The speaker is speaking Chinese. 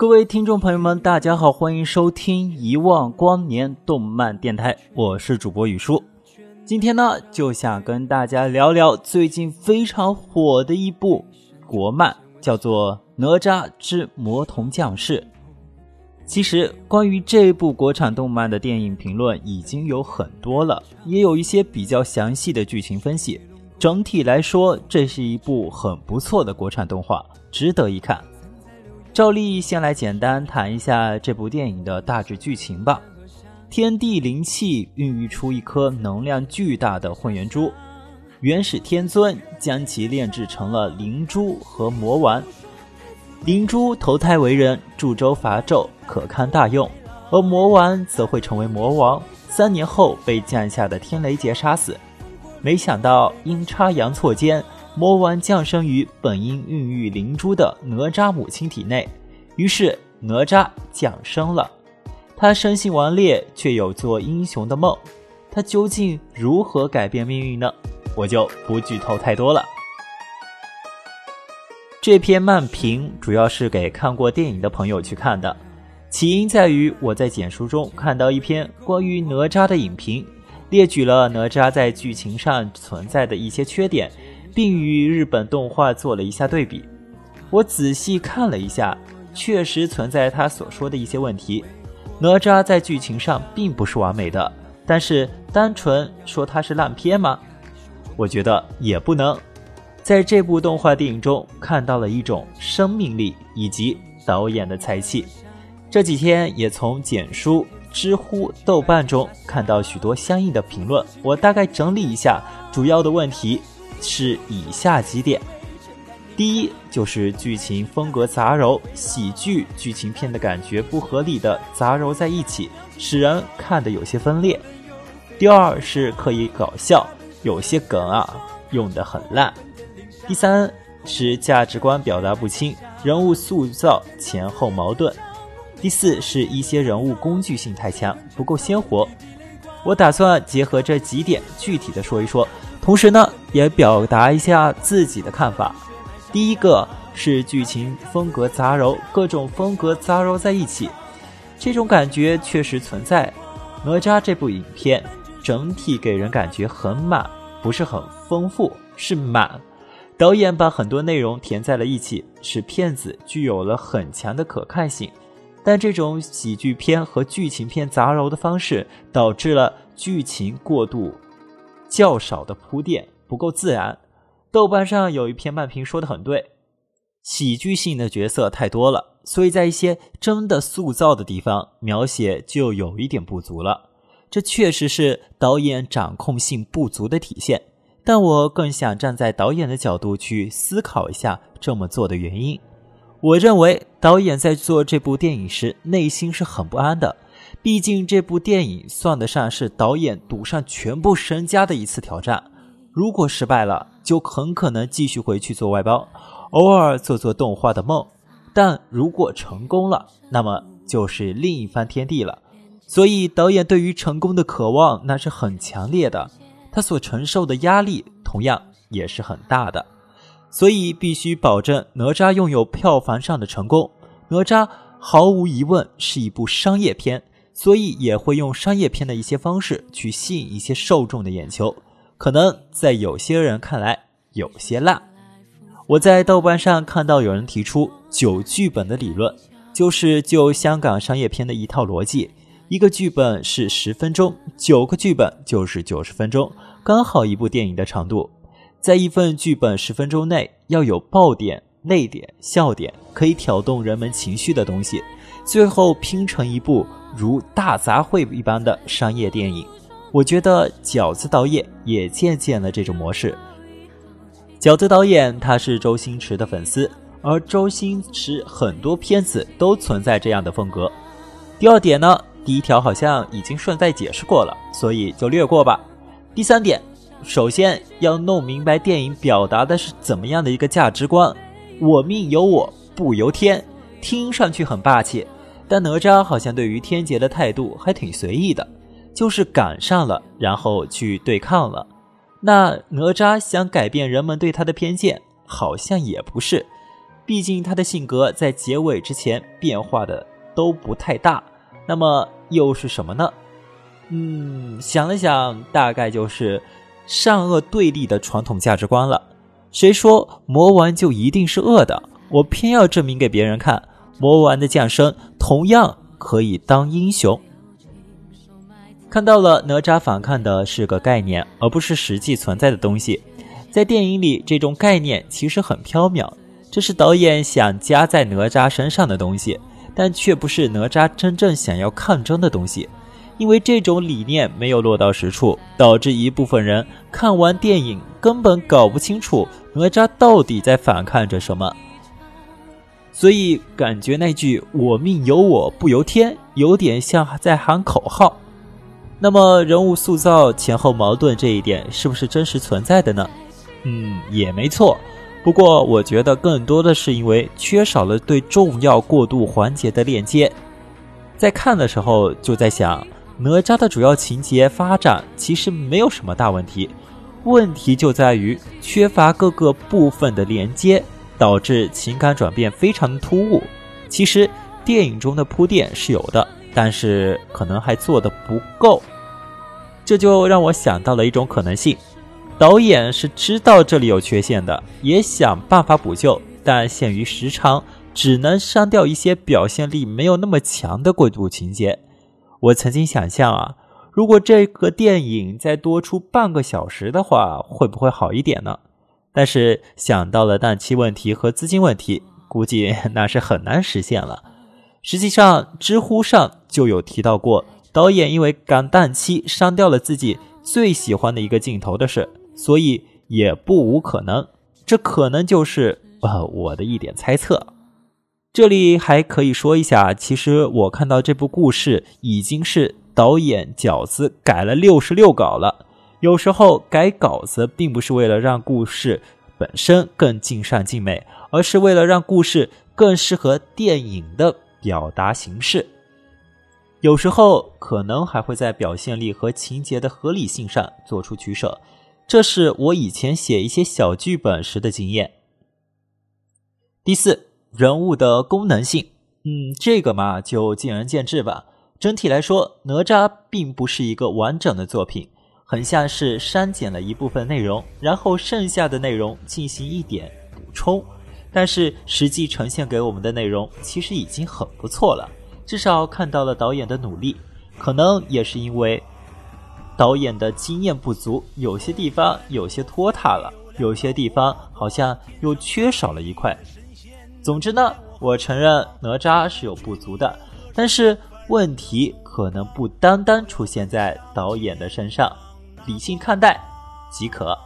各位听众朋友们，大家好，欢迎收听一万光年动漫电台，我是主播雨叔。今天呢，就想跟大家聊聊最近非常火的一部国漫，叫做《哪吒之魔童降世》。其实，关于这部国产动漫的电影评论已经有很多了，也有一些比较详细的剧情分析。整体来说，这是一部很不错的国产动画，值得一看。照例先来简单谈一下这部电影的大致剧情吧。天地灵气孕育出一颗能量巨大的混元珠，元始天尊将其炼制成了灵珠和魔丸。灵珠投胎为人，助周伐纣，可堪大用；而魔丸则会成为魔王，三年后被降下的天雷劫杀死。没想到阴差阳错间。魔丸降生于本应孕育灵珠的哪吒母亲体内，于是哪吒降生了。他生性顽劣，却有做英雄的梦。他究竟如何改变命运呢？我就不剧透太多了。这篇漫评主要是给看过电影的朋友去看的，起因在于我在简书中看到一篇关于哪吒的影评，列举了哪吒在剧情上存在的一些缺点。并与日本动画做了一下对比，我仔细看了一下，确实存在他所说的一些问题。哪吒在剧情上并不是完美的，但是单纯说它是烂片吗？我觉得也不能。在这部动画电影中看到了一种生命力以及导演的才气。这几天也从简书、知乎、豆瓣中看到许多相应的评论，我大概整理一下主要的问题。是以下几点：第一，就是剧情风格杂糅，喜剧剧情片的感觉不合理的杂糅在一起，使人看得有些分裂；第二是刻意搞笑，有些梗啊用得很烂；第三是价值观表达不清，人物塑造前后矛盾；第四是一些人物工具性太强，不够鲜活。我打算结合这几点具体的说一说。同时呢，也表达一下自己的看法。第一个是剧情风格杂糅，各种风格杂糅在一起，这种感觉确实存在。哪吒这部影片整体给人感觉很满，不是很丰富，是满。导演把很多内容填在了一起，使片子具有了很强的可看性。但这种喜剧片和剧情片杂糅的方式，导致了剧情过度。较少的铺垫不够自然。豆瓣上有一篇漫评说的很对，喜剧性的角色太多了，所以在一些真的塑造的地方描写就有一点不足了。这确实是导演掌控性不足的体现。但我更想站在导演的角度去思考一下这么做的原因。我认为导演在做这部电影时内心是很不安的。毕竟这部电影算得上是导演赌上全部身家的一次挑战。如果失败了，就很可能继续回去做外包，偶尔做做动画的梦；但如果成功了，那么就是另一番天地了。所以导演对于成功的渴望那是很强烈的，他所承受的压力同样也是很大的。所以必须保证哪吒拥有票房上的成功。哪吒毫无疑问是一部商业片。所以也会用商业片的一些方式去吸引一些受众的眼球，可能在有些人看来有些辣。我在豆瓣上看到有人提出九剧本的理论，就是就香港商业片的一套逻辑，一个剧本是十分钟，九个剧本就是九十分钟，刚好一部电影的长度。在一份剧本十分钟内要有爆点、泪点、笑点，可以挑动人们情绪的东西，最后拼成一部。如大杂烩一般的商业电影，我觉得饺子导演也借鉴了这种模式。饺子导演他是周星驰的粉丝，而周星驰很多片子都存在这样的风格。第二点呢，第一条好像已经顺带解释过了，所以就略过吧。第三点，首先要弄明白电影表达的是怎么样的一个价值观，“我命由我不由天”，听上去很霸气，但哪吒好像对于天劫的态度还挺随意的。就是赶上了，然后去对抗了。那哪吒想改变人们对他的偏见，好像也不是。毕竟他的性格在结尾之前变化的都不太大。那么又是什么呢？嗯，想了想，大概就是善恶对立的传统价值观了。谁说魔丸就一定是恶的？我偏要证明给别人看，魔丸的降生同样可以当英雄。看到了哪吒反抗的是个概念，而不是实际存在的东西。在电影里，这种概念其实很缥缈，这是导演想加在哪吒身上的东西，但却不是哪吒真正想要抗争的东西。因为这种理念没有落到实处，导致一部分人看完电影根本搞不清楚哪吒到底在反抗着什么。所以感觉那句“我命由我不由天”有点像在喊口号。那么人物塑造前后矛盾这一点是不是真实存在的呢？嗯，也没错。不过我觉得更多的是因为缺少了对重要过渡环节的链接。在看的时候就在想，哪吒的主要情节发展其实没有什么大问题，问题就在于缺乏各个部分的连接，导致情感转变非常突兀。其实电影中的铺垫是有的。但是可能还做的不够，这就让我想到了一种可能性：导演是知道这里有缺陷的，也想办法补救，但限于时长，只能删掉一些表现力没有那么强的过渡情节。我曾经想象啊，如果这个电影再多出半个小时的话，会不会好一点呢？但是想到了档期问题和资金问题，估计 那是很难实现了。实际上，知乎上就有提到过，导演因为赶档期删掉了自己最喜欢的一个镜头的事，所以也不无可能。这可能就是呃我的一点猜测。这里还可以说一下，其实我看到这部故事已经是导演饺子改了六十六稿了。有时候改稿子并不是为了让故事本身更尽善尽美，而是为了让故事更适合电影的。表达形式，有时候可能还会在表现力和情节的合理性上做出取舍，这是我以前写一些小剧本时的经验。第四，人物的功能性，嗯，这个嘛就见仁见智吧。整体来说，哪吒并不是一个完整的作品，很像是删减了一部分内容，然后剩下的内容进行一点补充。但是实际呈现给我们的内容其实已经很不错了，至少看到了导演的努力。可能也是因为导演的经验不足，有些地方有些拖沓了，有些地方好像又缺少了一块。总之呢，我承认哪吒是有不足的，但是问题可能不单单出现在导演的身上，理性看待即可。